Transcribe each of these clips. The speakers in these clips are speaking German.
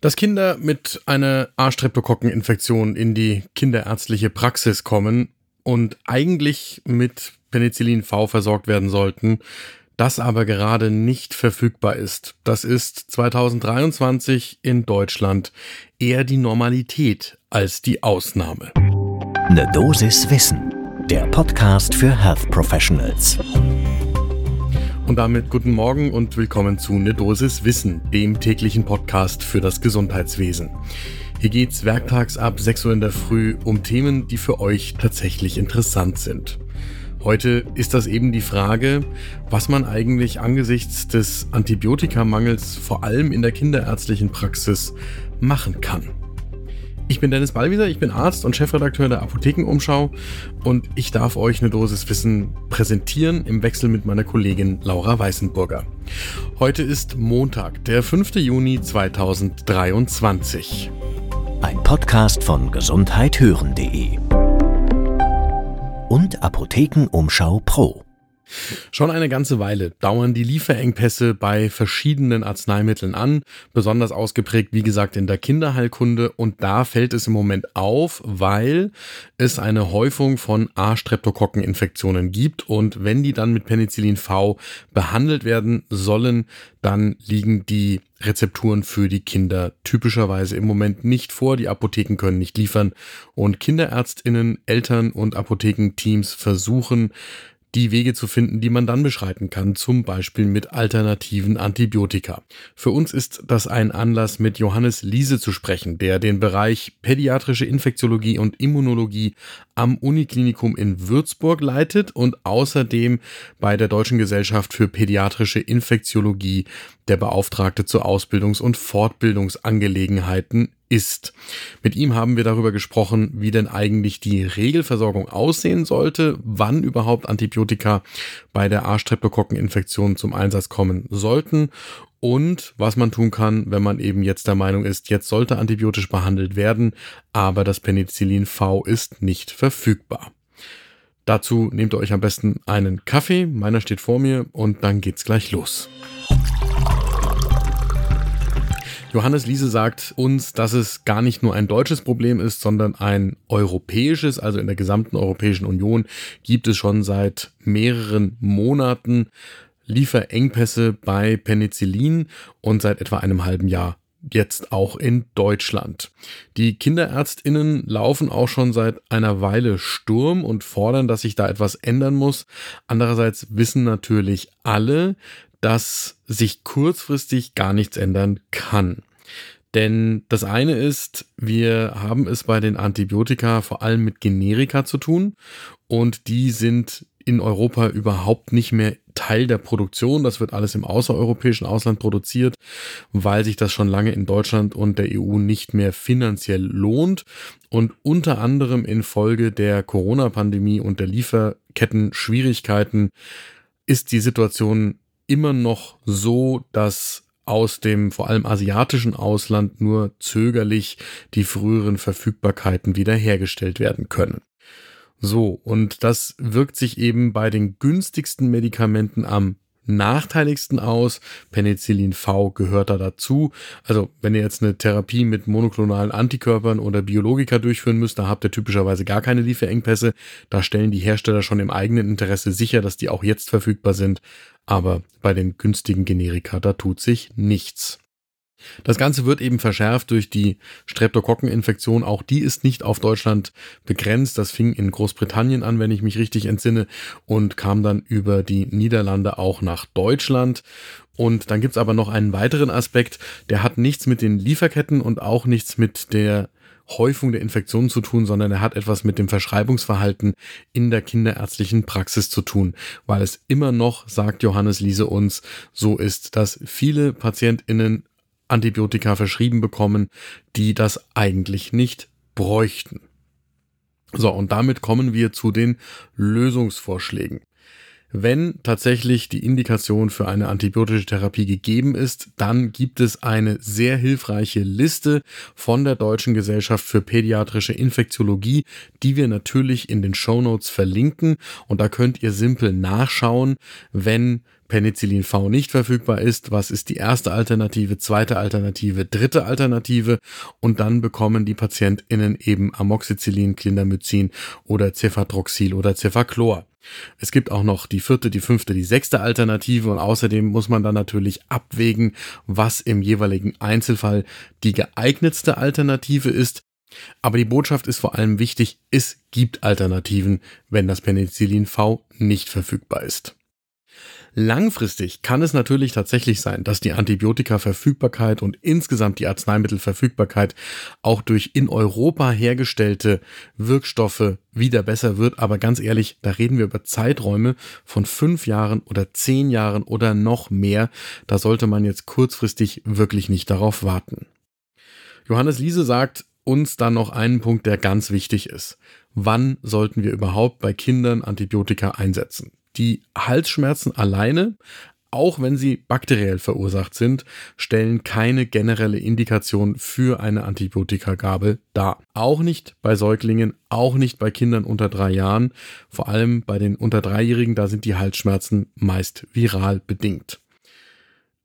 Dass Kinder mit einer A-Streptokokkeninfektion in die kinderärztliche Praxis kommen und eigentlich mit Penicillin V versorgt werden sollten, das aber gerade nicht verfügbar ist. Das ist 2023 in Deutschland eher die Normalität als die Ausnahme. Ne Dosis Wissen, der Podcast für Health Professionals. Und damit guten Morgen und willkommen zu Ne Dosis Wissen, dem täglichen Podcast für das Gesundheitswesen. Hier geht's werktags ab 6 Uhr in der Früh um Themen, die für euch tatsächlich interessant sind. Heute ist das eben die Frage, was man eigentlich angesichts des Antibiotikamangels vor allem in der kinderärztlichen Praxis machen kann. Ich bin Dennis Ballwieser, ich bin Arzt und Chefredakteur der Apothekenumschau und ich darf euch eine Dosis Wissen präsentieren im Wechsel mit meiner Kollegin Laura Weißenburger. Heute ist Montag, der 5. Juni 2023. Ein Podcast von gesundheithören.de und Apothekenumschau Pro. Schon eine ganze Weile dauern die Lieferengpässe bei verschiedenen Arzneimitteln an, besonders ausgeprägt, wie gesagt, in der Kinderheilkunde. Und da fällt es im Moment auf, weil es eine Häufung von A-Streptokokkeninfektionen gibt. Und wenn die dann mit Penicillin V behandelt werden sollen, dann liegen die Rezepturen für die Kinder typischerweise im Moment nicht vor. Die Apotheken können nicht liefern und Kinderärztinnen, Eltern und Apothekenteams versuchen, die Wege zu finden, die man dann beschreiten kann, zum Beispiel mit alternativen Antibiotika. Für uns ist das ein Anlass, mit Johannes Liese zu sprechen, der den Bereich pädiatrische Infektiologie und Immunologie am Uniklinikum in Würzburg leitet und außerdem bei der Deutschen Gesellschaft für pädiatrische Infektiologie der Beauftragte zu Ausbildungs- und Fortbildungsangelegenheiten ist. Mit ihm haben wir darüber gesprochen, wie denn eigentlich die Regelversorgung aussehen sollte, wann überhaupt Antibiotika bei der A-Streptokokkeninfektion zum Einsatz kommen sollten und was man tun kann, wenn man eben jetzt der Meinung ist, jetzt sollte antibiotisch behandelt werden, aber das Penicillin V ist nicht verfügbar. Dazu nehmt ihr euch am besten einen Kaffee, meiner steht vor mir und dann geht's gleich los. Johannes Liese sagt uns, dass es gar nicht nur ein deutsches Problem ist, sondern ein europäisches. Also in der gesamten Europäischen Union gibt es schon seit mehreren Monaten Lieferengpässe bei Penicillin und seit etwa einem halben Jahr jetzt auch in Deutschland. Die Kinderärztinnen laufen auch schon seit einer Weile Sturm und fordern, dass sich da etwas ändern muss. Andererseits wissen natürlich alle, dass sich kurzfristig gar nichts ändern kann. Denn das eine ist, wir haben es bei den Antibiotika vor allem mit Generika zu tun und die sind in Europa überhaupt nicht mehr Teil der Produktion. Das wird alles im außereuropäischen Ausland produziert, weil sich das schon lange in Deutschland und der EU nicht mehr finanziell lohnt. Und unter anderem infolge der Corona-Pandemie und der Lieferketten-Schwierigkeiten ist die Situation immer noch so, dass aus dem vor allem asiatischen Ausland nur zögerlich die früheren Verfügbarkeiten wiederhergestellt werden können. So, und das wirkt sich eben bei den günstigsten Medikamenten am nachteiligsten aus. Penicillin V gehört da dazu. Also wenn ihr jetzt eine Therapie mit monoklonalen Antikörpern oder Biologika durchführen müsst, da habt ihr typischerweise gar keine Lieferengpässe. Da stellen die Hersteller schon im eigenen Interesse sicher, dass die auch jetzt verfügbar sind. Aber bei den günstigen Generika, da tut sich nichts. Das Ganze wird eben verschärft durch die Streptokokkeninfektion. Auch die ist nicht auf Deutschland begrenzt. Das fing in Großbritannien an, wenn ich mich richtig entsinne, und kam dann über die Niederlande auch nach Deutschland. Und dann gibt's aber noch einen weiteren Aspekt, der hat nichts mit den Lieferketten und auch nichts mit der Häufung der Infektionen zu tun, sondern er hat etwas mit dem Verschreibungsverhalten in der kinderärztlichen Praxis zu tun, weil es immer noch, sagt Johannes Liese uns, so ist, dass viele PatientInnen Antibiotika verschrieben bekommen, die das eigentlich nicht bräuchten. So, und damit kommen wir zu den Lösungsvorschlägen. Wenn tatsächlich die Indikation für eine antibiotische Therapie gegeben ist, dann gibt es eine sehr hilfreiche Liste von der Deutschen Gesellschaft für pädiatrische Infektiologie, die wir natürlich in den Show Notes verlinken. Und da könnt ihr simpel nachschauen, wenn Penicillin V nicht verfügbar ist, was ist die erste Alternative, zweite Alternative, dritte Alternative und dann bekommen die PatientInnen eben Amoxicillin, Clindamycin oder Cefadroxil oder Cefaclor. Es gibt auch noch die vierte, die fünfte, die sechste Alternative und außerdem muss man dann natürlich abwägen, was im jeweiligen Einzelfall die geeignetste Alternative ist. Aber die Botschaft ist vor allem wichtig, es gibt Alternativen, wenn das Penicillin V nicht verfügbar ist. Langfristig kann es natürlich tatsächlich sein, dass die Antibiotikaverfügbarkeit und insgesamt die Arzneimittelverfügbarkeit auch durch in Europa hergestellte Wirkstoffe wieder besser wird. Aber ganz ehrlich, da reden wir über Zeiträume von fünf Jahren oder zehn Jahren oder noch mehr. Da sollte man jetzt kurzfristig wirklich nicht darauf warten. Johannes Liese sagt, uns dann noch einen Punkt, der ganz wichtig ist. Wann sollten wir überhaupt bei Kindern Antibiotika einsetzen? Die Halsschmerzen alleine, auch wenn sie bakteriell verursacht sind, stellen keine generelle Indikation für eine Antibiotikagabe dar. Auch nicht bei Säuglingen, auch nicht bei Kindern unter drei Jahren. Vor allem bei den unter dreijährigen, da sind die Halsschmerzen meist viral bedingt.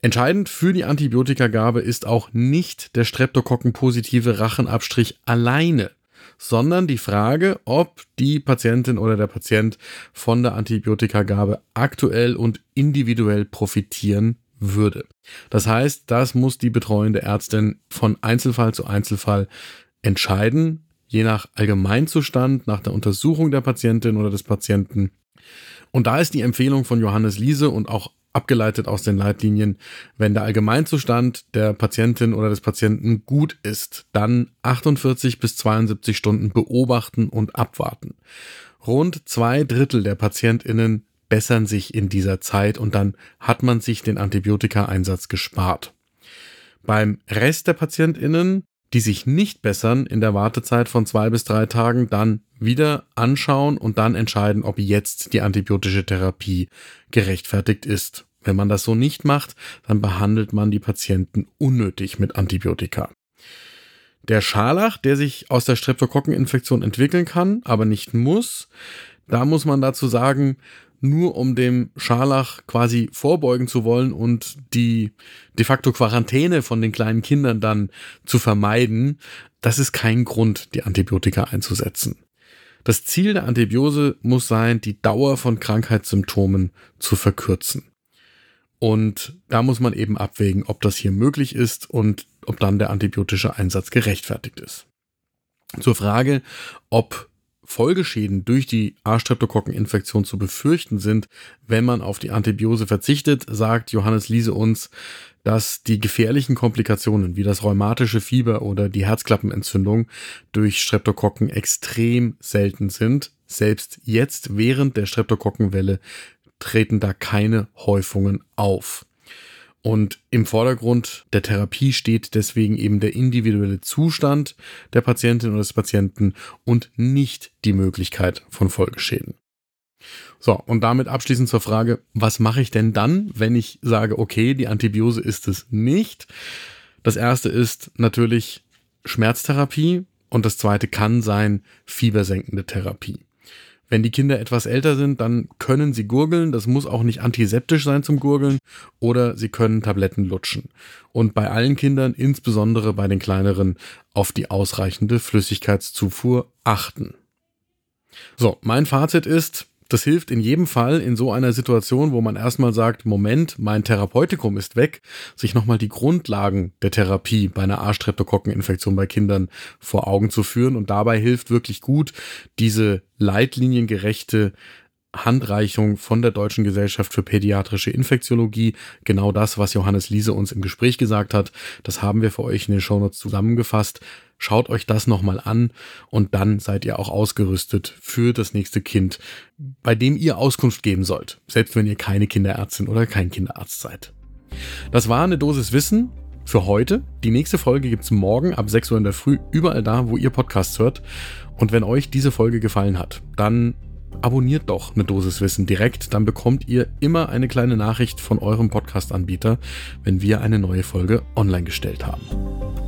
Entscheidend für die Antibiotikagabe ist auch nicht der streptokokkenpositive Rachenabstrich alleine sondern die Frage, ob die Patientin oder der Patient von der Antibiotikagabe aktuell und individuell profitieren würde. Das heißt, das muss die betreuende Ärztin von Einzelfall zu Einzelfall entscheiden, je nach Allgemeinzustand, nach der Untersuchung der Patientin oder des Patienten. Und da ist die Empfehlung von Johannes Liese und auch abgeleitet aus den Leitlinien, wenn der Allgemeinzustand der Patientin oder des Patienten gut ist, dann 48 bis 72 Stunden beobachten und abwarten. Rund zwei Drittel der PatientInnen bessern sich in dieser Zeit und dann hat man sich den Antibiotikaeinsatz gespart. Beim Rest der PatientInnen die sich nicht bessern in der Wartezeit von zwei bis drei Tagen, dann wieder anschauen und dann entscheiden, ob jetzt die antibiotische Therapie gerechtfertigt ist. Wenn man das so nicht macht, dann behandelt man die Patienten unnötig mit Antibiotika. Der Scharlach, der sich aus der Streptokokkeninfektion entwickeln kann, aber nicht muss, da muss man dazu sagen, nur um dem Scharlach quasi vorbeugen zu wollen und die de facto Quarantäne von den kleinen Kindern dann zu vermeiden, das ist kein Grund, die Antibiotika einzusetzen. Das Ziel der Antibiose muss sein, die Dauer von Krankheitssymptomen zu verkürzen. Und da muss man eben abwägen, ob das hier möglich ist und ob dann der antibiotische Einsatz gerechtfertigt ist. Zur Frage, ob Folgeschäden durch die A-Streptokokkeninfektion zu befürchten sind, wenn man auf die Antibiose verzichtet, sagt Johannes Liese uns, dass die gefährlichen Komplikationen wie das rheumatische Fieber oder die Herzklappenentzündung durch Streptokokken extrem selten sind. Selbst jetzt während der Streptokokkenwelle treten da keine Häufungen auf. Und im Vordergrund der Therapie steht deswegen eben der individuelle Zustand der Patientin oder des Patienten und nicht die Möglichkeit von Folgeschäden. So, und damit abschließend zur Frage, was mache ich denn dann, wenn ich sage, okay, die Antibiose ist es nicht? Das erste ist natürlich Schmerztherapie und das zweite kann sein fiebersenkende Therapie. Wenn die Kinder etwas älter sind, dann können sie gurgeln. Das muss auch nicht antiseptisch sein zum Gurgeln. Oder sie können Tabletten lutschen. Und bei allen Kindern, insbesondere bei den kleineren, auf die ausreichende Flüssigkeitszufuhr achten. So, mein Fazit ist, das hilft in jedem Fall in so einer Situation, wo man erstmal sagt, Moment, mein Therapeutikum ist weg, sich nochmal die Grundlagen der Therapie bei einer A-Streptokokkeninfektion bei Kindern vor Augen zu führen. Und dabei hilft wirklich gut diese leitliniengerechte Handreichung von der Deutschen Gesellschaft für Pädiatrische Infektiologie. Genau das, was Johannes Liese uns im Gespräch gesagt hat, das haben wir für euch in den Shownotes zusammengefasst. Schaut euch das nochmal an und dann seid ihr auch ausgerüstet für das nächste Kind, bei dem ihr Auskunft geben sollt, selbst wenn ihr keine Kinderärztin oder kein Kinderarzt seid. Das war eine Dosis Wissen für heute. Die nächste Folge gibt's morgen ab 6 Uhr in der Früh, überall da, wo ihr Podcasts hört. Und wenn euch diese Folge gefallen hat, dann abonniert doch eine Dosis Wissen direkt, dann bekommt ihr immer eine kleine Nachricht von eurem Podcast-Anbieter, wenn wir eine neue Folge online gestellt haben.